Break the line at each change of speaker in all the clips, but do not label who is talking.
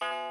Bye.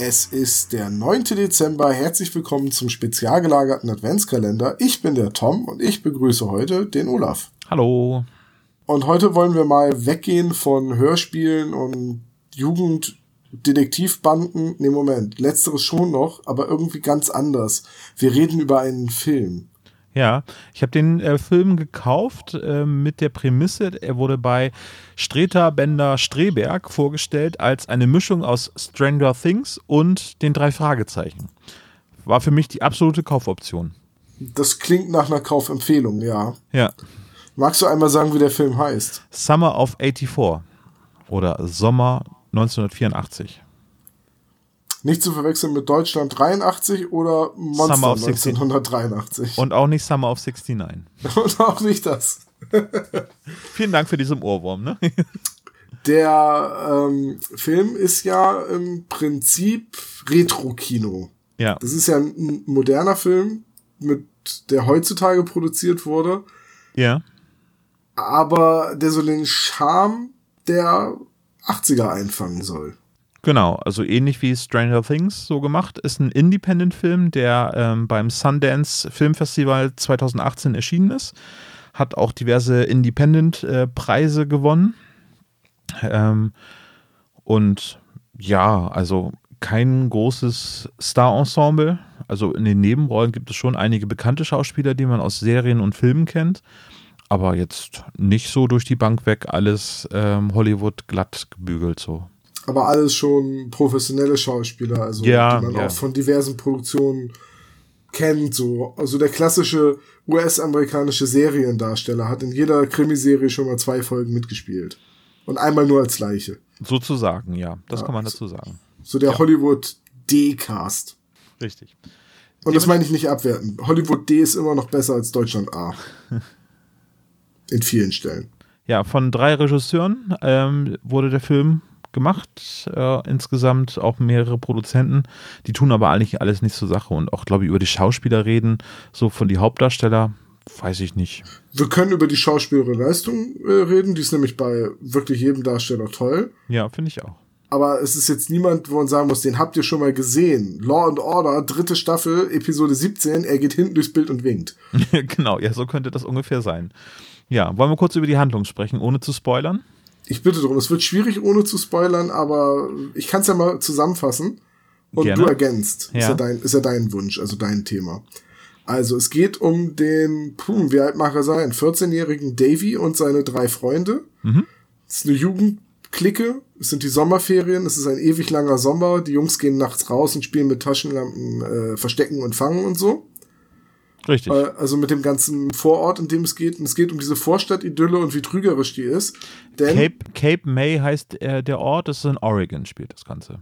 Es ist der 9. Dezember. Herzlich willkommen zum spezial gelagerten Adventskalender. Ich bin der Tom und ich begrüße heute den Olaf.
Hallo.
Und heute wollen wir mal weggehen von Hörspielen und Jugenddetektivbanden. Ne, Moment, letzteres schon noch, aber irgendwie ganz anders. Wir reden über einen Film.
Ja, ich habe den äh, Film gekauft äh, mit der Prämisse, er wurde bei Streter Bender Streberg vorgestellt als eine Mischung aus Stranger Things und den drei Fragezeichen. War für mich die absolute Kaufoption.
Das klingt nach einer Kaufempfehlung, ja.
Ja.
Magst du einmal sagen, wie der Film heißt?
Summer of 84 oder Sommer 1984.
Nicht zu verwechseln mit Deutschland 83 oder Monster 1983.
Und auch nicht Summer of 69.
Und auch nicht das.
Vielen Dank für diesen Ohrwurm. Ne?
Der ähm, Film ist ja im Prinzip Retro-Kino.
Ja.
Das ist ja ein moderner Film, mit der heutzutage produziert wurde.
Ja.
Aber der so den Charme der 80er einfangen soll.
Genau, also ähnlich wie Stranger Things so gemacht. Ist ein Independent-Film, der ähm, beim Sundance Filmfestival 2018 erschienen ist. Hat auch diverse Independent-Preise äh, gewonnen. Ähm, und ja, also kein großes Star-Ensemble. Also in den Nebenrollen gibt es schon einige bekannte Schauspieler, die man aus Serien und Filmen kennt. Aber jetzt nicht so durch die Bank weg alles ähm, Hollywood glatt gebügelt so
aber alles schon professionelle Schauspieler, also
ja,
die man
ja.
auch von diversen Produktionen kennt, so. Also der klassische US-amerikanische Seriendarsteller hat in jeder Krimiserie schon mal zwei Folgen mitgespielt. Und einmal nur als Leiche.
Sozusagen, ja. Das ja, kann man dazu sagen.
So der. Hollywood D-Cast.
Richtig.
Und das meine ich nicht abwerten. Hollywood D ist immer noch besser als Deutschland A. in vielen Stellen.
Ja, von drei Regisseuren ähm, wurde der Film gemacht, äh, insgesamt auch mehrere Produzenten. Die tun aber eigentlich alles nicht zur Sache und auch, glaube ich, über die Schauspieler reden, so von die Hauptdarsteller, weiß ich nicht.
Wir können über die schauspielerische Leistung äh, reden, die ist nämlich bei wirklich jedem Darsteller toll.
Ja, finde ich auch.
Aber es ist jetzt niemand, wo man sagen muss, den habt ihr schon mal gesehen. Law and Order, dritte Staffel, Episode 17, er geht hinten durchs Bild und winkt.
genau, ja, so könnte das ungefähr sein. Ja, wollen wir kurz über die Handlung sprechen, ohne zu spoilern?
Ich bitte darum, es wird schwierig, ohne zu spoilern, aber ich kann es ja mal zusammenfassen. Und Gerne. du ergänzt. Ja. Ist, ja dein, ist ja dein Wunsch, also dein Thema. Also es geht um den, puh, wie alt mag er sein, 14-jährigen Davy und seine drei Freunde. Mhm. Es ist eine Jugendklicke, es sind die Sommerferien, es ist ein ewig langer Sommer, die Jungs gehen nachts raus und spielen mit Taschenlampen, äh, verstecken und fangen und so.
Richtig.
Äh, also mit dem ganzen Vorort, in dem es geht. Und es geht um diese Vorstadt-Idylle und wie trügerisch die ist. Denn
Cape, Cape May heißt äh, der Ort, das ist in Oregon, spielt das Ganze.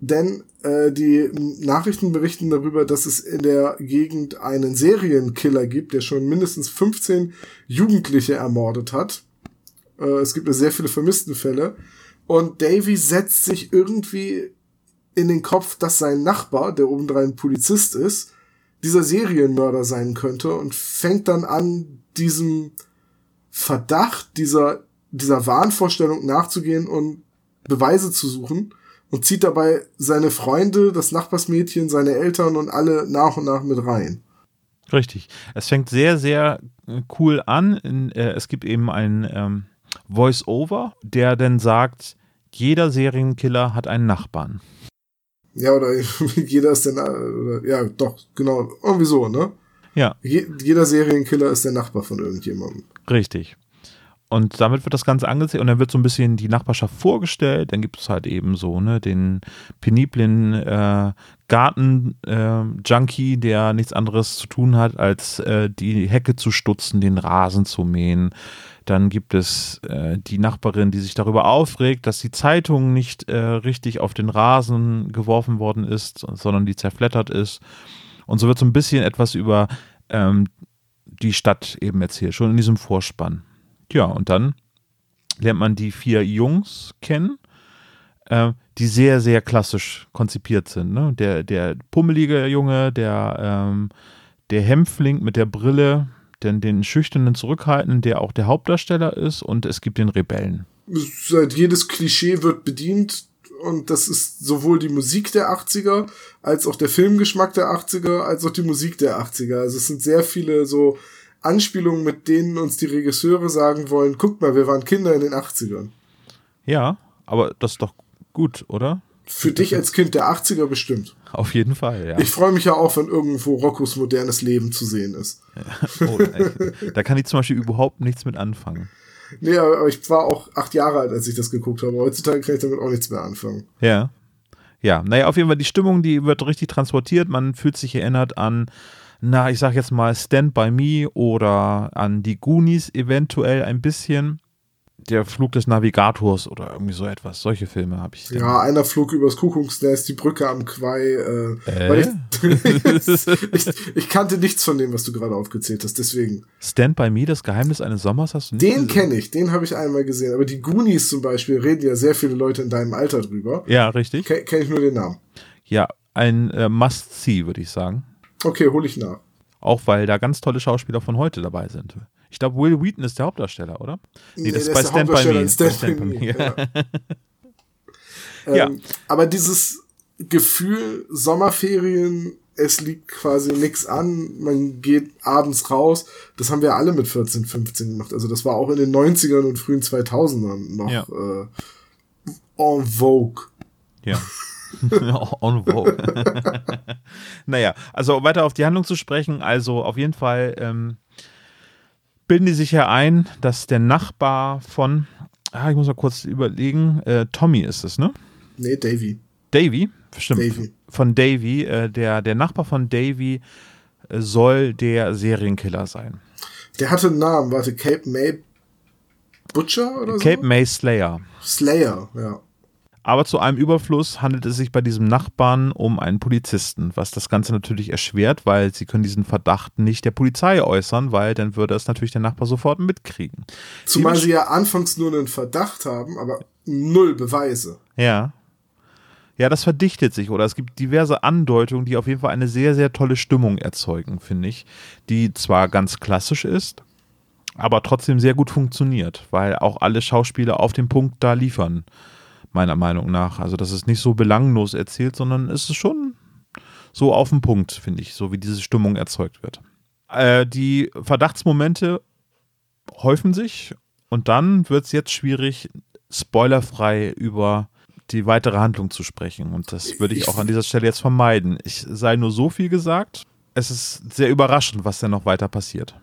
Denn äh, die Nachrichten berichten darüber, dass es in der Gegend einen Serienkiller gibt, der schon mindestens 15 Jugendliche ermordet hat. Äh, es gibt sehr viele Vermisstenfälle. Und Davy setzt sich irgendwie in den Kopf, dass sein Nachbar, der obendrein Polizist ist, dieser Serienmörder sein könnte und fängt dann an, diesem Verdacht, dieser, dieser Wahnvorstellung nachzugehen und Beweise zu suchen und zieht dabei seine Freunde, das Nachbarsmädchen, seine Eltern und alle nach und nach mit rein.
Richtig. Es fängt sehr, sehr äh, cool an. Äh, es gibt eben ein ähm, Voice-Over, der dann sagt, jeder Serienkiller hat einen Nachbarn.
Ja, oder jeder ist der, oder, ja, doch, genau, irgendwie so, ne?
Ja.
Je, jeder Serienkiller ist der Nachbar von irgendjemandem.
Richtig. Und damit wird das Ganze angesehen und dann wird so ein bisschen die Nachbarschaft vorgestellt. Dann gibt es halt eben so ne, den peniblen äh, Garten-Junkie, äh, der nichts anderes zu tun hat, als äh, die Hecke zu stutzen, den Rasen zu mähen, Dann gibt es äh, die Nachbarin, die sich darüber aufregt, dass die Zeitung nicht äh, richtig auf den Rasen geworfen worden ist, sondern die zerflettert ist. Und so wird so ein bisschen etwas über ähm, die Stadt eben erzählt, schon in diesem Vorspann. Ja, und dann lernt man die vier Jungs kennen, äh, die sehr, sehr klassisch konzipiert sind. Ne? Der, der pummelige Junge, der, ähm, der Hämpfling mit der Brille, den, den schüchternen Zurückhaltenden, der auch der Hauptdarsteller ist, und es gibt den Rebellen.
Seit jedes Klischee wird bedient und das ist sowohl die Musik der 80er als auch der Filmgeschmack der 80er als auch die Musik der 80er. Also es sind sehr viele so Anspielungen, mit denen uns die Regisseure sagen wollen, guck mal, wir waren Kinder in den 80ern.
Ja, aber das ist doch gut, oder?
Für dich als Kind der 80er bestimmt.
Auf jeden Fall, ja.
Ich freue mich ja auch, wenn irgendwo Roccos modernes Leben zu sehen ist.
Oh, da kann ich zum Beispiel überhaupt nichts mit anfangen.
Nee, aber ich war auch acht Jahre alt, als ich das geguckt habe. Heutzutage kann ich damit auch nichts mehr anfangen.
Ja. Ja, naja, auf jeden Fall, die Stimmung, die wird richtig transportiert. Man fühlt sich erinnert an, na, ich sag jetzt mal Stand By Me oder an die Goonies eventuell ein bisschen der Flug des Navigators oder irgendwie so etwas. Solche Filme habe ich.
Ja, einer flog übers Kuckucksnest, die Brücke am Quai. Äh, äh? Ich, ich, ich, kannte nichts von dem, was du gerade aufgezählt hast, deswegen.
Stand by Me, das Geheimnis eines Sommers, hast du
nicht Den kenne ich, den habe ich einmal gesehen. Aber die Goonies zum Beispiel reden ja sehr viele Leute in deinem Alter drüber.
Ja, richtig.
Kenne kenn ich nur den Namen.
Ja, ein äh, Must-See, würde ich sagen.
Okay, hole ich nach.
Auch weil da ganz tolle Schauspieler von heute dabei sind. Ich glaube, Will Wheaton ist der Hauptdarsteller, oder?
Nee, nee das, ist bei Stand By Me. Stand, Stand by Me. Ja. ja. Ähm, aber dieses Gefühl, Sommerferien, es liegt quasi nichts an, man geht abends raus, das haben wir alle mit 14, 15 gemacht. Also das war auch in den 90ern und frühen 2000ern noch ja. äh, en vogue.
Ja. en vogue. naja, also weiter auf die Handlung zu sprechen, also auf jeden Fall ähm, bilden die sich ja ein, dass der Nachbar von, ah, ich muss mal kurz überlegen, äh, Tommy ist es, ne?
Nee, Davy.
Davy, stimmt. Davy. Von Davy, äh, der, der Nachbar von Davy äh, soll der Serienkiller sein.
Der hatte einen Namen, warte, Cape May Butcher oder
Cape so? Cape May Slayer.
Slayer, ja.
Aber zu einem Überfluss handelt es sich bei diesem Nachbarn um einen Polizisten, was das Ganze natürlich erschwert, weil sie können diesen Verdacht nicht der Polizei äußern, weil dann würde es natürlich der Nachbar sofort mitkriegen.
Zumal sie ja anfangs nur einen Verdacht haben, aber null Beweise.
Ja. Ja, das verdichtet sich oder es gibt diverse Andeutungen, die auf jeden Fall eine sehr, sehr tolle Stimmung erzeugen, finde ich, die zwar ganz klassisch ist, aber trotzdem sehr gut funktioniert, weil auch alle Schauspieler auf den Punkt da liefern meiner Meinung nach. Also das ist nicht so belanglos erzählt, sondern es ist schon so auf den Punkt, finde ich, so wie diese Stimmung erzeugt wird. Äh, die Verdachtsmomente häufen sich und dann wird es jetzt schwierig, spoilerfrei über die weitere Handlung zu sprechen. Und das würde ich auch an dieser Stelle jetzt vermeiden. Ich sei nur so viel gesagt. Es ist sehr überraschend, was denn noch weiter passiert.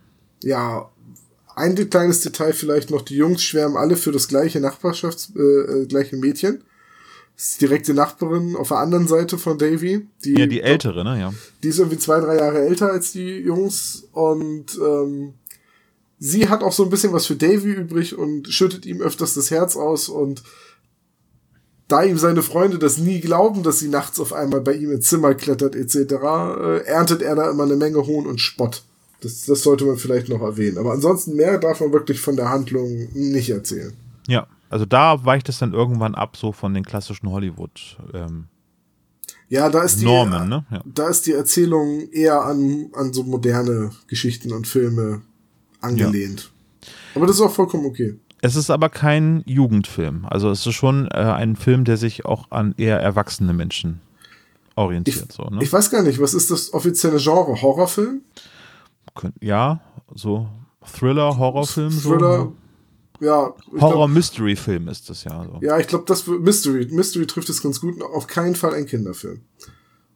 Ja, ein kleines Detail vielleicht noch, die Jungs schwärmen alle für das gleiche Nachbarschafts, äh, äh, gleiche Mädchen. Das ist die direkte Nachbarin auf der anderen Seite von Davy.
Die, ja, die ältere, ne, ja.
Die ist irgendwie zwei, drei Jahre älter als die Jungs und ähm, sie hat auch so ein bisschen was für Davy übrig und schüttet ihm öfters das Herz aus und da ihm seine Freunde das nie glauben, dass sie nachts auf einmal bei ihm ins Zimmer klettert etc., äh, erntet er da immer eine Menge Hohn und Spott. Das, das sollte man vielleicht noch erwähnen. Aber ansonsten mehr darf man wirklich von der Handlung nicht erzählen.
Ja, also da weicht es dann irgendwann ab, so von den klassischen Hollywood. Ähm,
ja, da ist die,
Normen, ne? Ja.
da ist die Erzählung eher an, an so moderne Geschichten und Filme angelehnt. Ja. Aber das ist auch vollkommen okay.
Es ist aber kein Jugendfilm. Also es ist schon äh, ein Film, der sich auch an eher erwachsene Menschen orientiert.
Ich,
so, ne?
ich weiß gar nicht, was ist das offizielle Genre? Horrorfilm?
Ja, so Thriller, Horrorfilm.
Thriller, so. ja.
Horror-Mystery-Film ist das ja. So.
Ja, ich glaube, das Mystery. Mystery trifft es ganz gut. Auf keinen Fall ein Kinderfilm.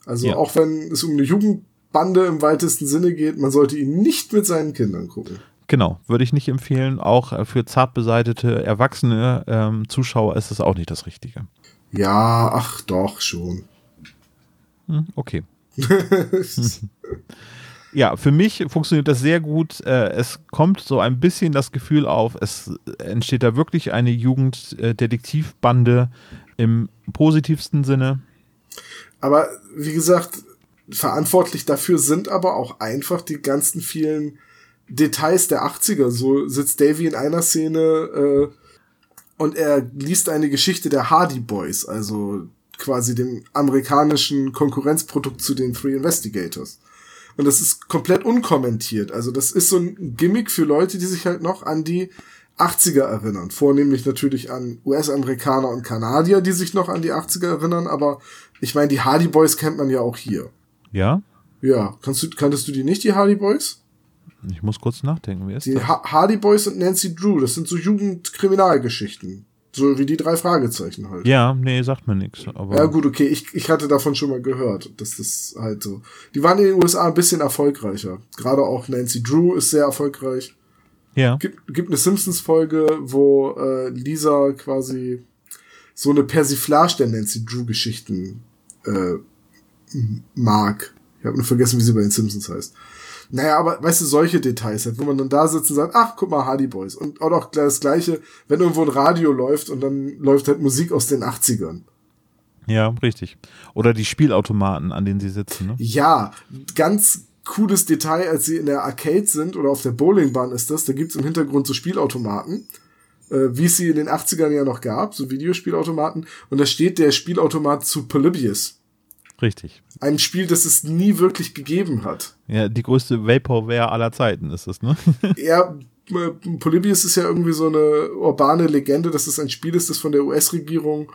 Also ja. auch wenn es um eine Jugendbande im weitesten Sinne geht, man sollte ihn nicht mit seinen Kindern gucken.
Genau, würde ich nicht empfehlen. Auch für zart beseitete erwachsene ähm, Zuschauer ist es auch nicht das Richtige.
Ja, ach doch, schon.
Hm, okay. Ja, für mich funktioniert das sehr gut. Äh, es kommt so ein bisschen das Gefühl auf, es entsteht da wirklich eine Jugenddetektivbande im positivsten Sinne.
Aber wie gesagt, verantwortlich dafür sind aber auch einfach die ganzen vielen Details der 80er. So sitzt Davy in einer Szene äh, und er liest eine Geschichte der Hardy Boys, also quasi dem amerikanischen Konkurrenzprodukt zu den Three Investigators. Und das ist komplett unkommentiert. Also das ist so ein Gimmick für Leute, die sich halt noch an die 80er erinnern. Vornehmlich natürlich an US-Amerikaner und Kanadier, die sich noch an die 80er erinnern. Aber ich meine, die Hardy Boys kennt man ja auch hier.
Ja?
Ja. Kannst du, kanntest du die nicht, die Hardy Boys?
Ich muss kurz nachdenken. Wer ist
die
das?
Ha Hardy Boys und Nancy Drew, das sind so Jugendkriminalgeschichten. So wie die drei Fragezeichen halt.
Ja, nee, sagt mir nichts.
Ja, gut, okay, ich, ich hatte davon schon mal gehört, dass das halt so. Die waren in den USA ein bisschen erfolgreicher. Gerade auch Nancy Drew ist sehr erfolgreich.
Ja.
Gibt, gibt eine Simpsons-Folge, wo äh, Lisa quasi so eine Persiflage der Nancy Drew-Geschichten äh, mag. Ich habe nur vergessen, wie sie bei den Simpsons heißt. Naja, aber weißt du, solche Details halt, wo man dann da sitzt und sagt, ach, guck mal, Hardy Boys. Und auch das gleiche, wenn irgendwo ein Radio läuft und dann läuft halt Musik aus den 80ern.
Ja, richtig. Oder die Spielautomaten, an denen sie sitzen. Ne?
Ja, ganz cooles Detail, als sie in der Arcade sind oder auf der Bowlingbahn ist das, da gibt's im Hintergrund so Spielautomaten, äh, wie es sie in den 80ern ja noch gab, so Videospielautomaten. Und da steht der Spielautomat zu Polybius.
Richtig.
Ein Spiel, das es nie wirklich gegeben hat.
Ja, die größte Vaporware aller Zeiten ist es, ne?
ja, Polybius ist ja irgendwie so eine urbane Legende, dass es ein Spiel ist, das von der US-Regierung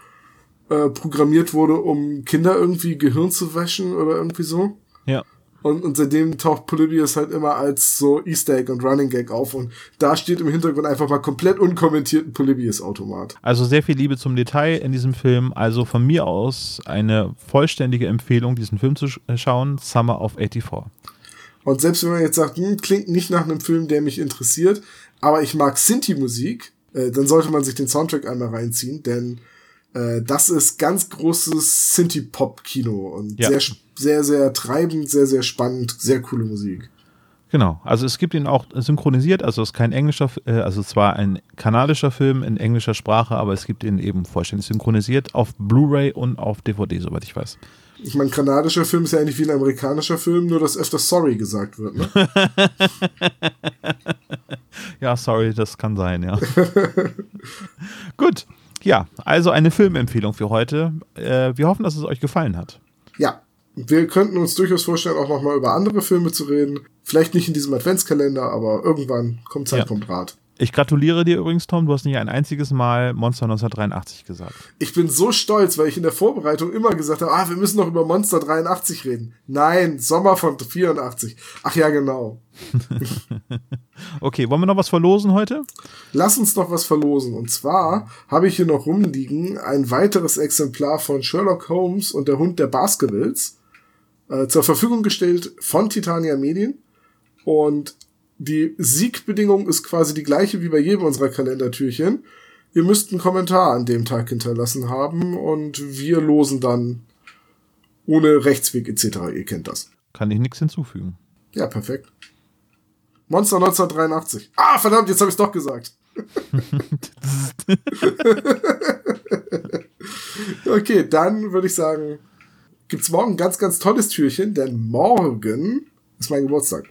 äh, programmiert wurde, um Kinder irgendwie Gehirn zu waschen oder irgendwie so.
Ja.
Und, und seitdem taucht Polybius halt immer als so Easter Egg und Running Gag auf. Und da steht im Hintergrund einfach mal komplett unkommentiert ein Polybius-Automat.
Also sehr viel Liebe zum Detail in diesem Film. Also von mir aus eine vollständige Empfehlung, diesen Film zu schauen. Summer of 84.
Und selbst wenn man jetzt sagt, hm, klingt nicht nach einem Film, der mich interessiert, aber ich mag Sinti-Musik, äh, dann sollte man sich den Soundtrack einmal reinziehen, denn äh, das ist ganz großes Synthie-Pop-Kino und ja. sehr, sehr, sehr treibend, sehr, sehr spannend, sehr coole Musik.
Genau, also es gibt ihn auch synchronisiert, also es ist kein englischer, äh, also zwar ein kanadischer Film in englischer Sprache, aber es gibt ihn eben vollständig synchronisiert auf Blu-ray und auf DVD, soweit ich weiß.
Ich meine, kanadischer Film ist ja eigentlich wie ein amerikanischer Film, nur dass öfter sorry gesagt wird, ne?
ja, sorry, das kann sein, ja. Gut, ja, also eine Filmempfehlung für heute. Äh, wir hoffen, dass es euch gefallen hat.
Ja, wir könnten uns durchaus vorstellen, auch nochmal über andere Filme zu reden. Vielleicht nicht in diesem Adventskalender, aber irgendwann kommt Zeit ja. vom Draht.
Ich gratuliere dir übrigens, Tom. Du hast nicht ein einziges Mal Monster 1983 gesagt.
Ich bin so stolz, weil ich in der Vorbereitung immer gesagt habe, ah, wir müssen noch über Monster 83 reden. Nein, Sommer von 84. Ach ja, genau.
okay, wollen wir noch was verlosen heute?
Lass uns noch was verlosen. Und zwar habe ich hier noch rumliegen ein weiteres Exemplar von Sherlock Holmes und der Hund der Baskervilles äh, zur Verfügung gestellt von Titania Medien. Und die Siegbedingung ist quasi die gleiche wie bei jedem unserer Kalendertürchen. Ihr müsst einen Kommentar an dem Tag hinterlassen haben und wir losen dann ohne Rechtsweg etc. Ihr kennt das.
Kann ich nichts hinzufügen.
Ja, perfekt. Monster 1983. Ah, verdammt, jetzt habe ich doch gesagt. okay, dann würde ich sagen, gibt's morgen ein ganz, ganz tolles Türchen, denn morgen ist mein Geburtstag.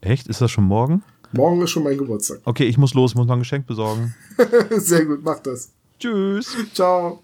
Echt? Ist das schon morgen?
Morgen ist schon mein Geburtstag.
Okay, ich muss los, muss noch ein Geschenk besorgen.
Sehr gut, mach das.
Tschüss.
Ciao.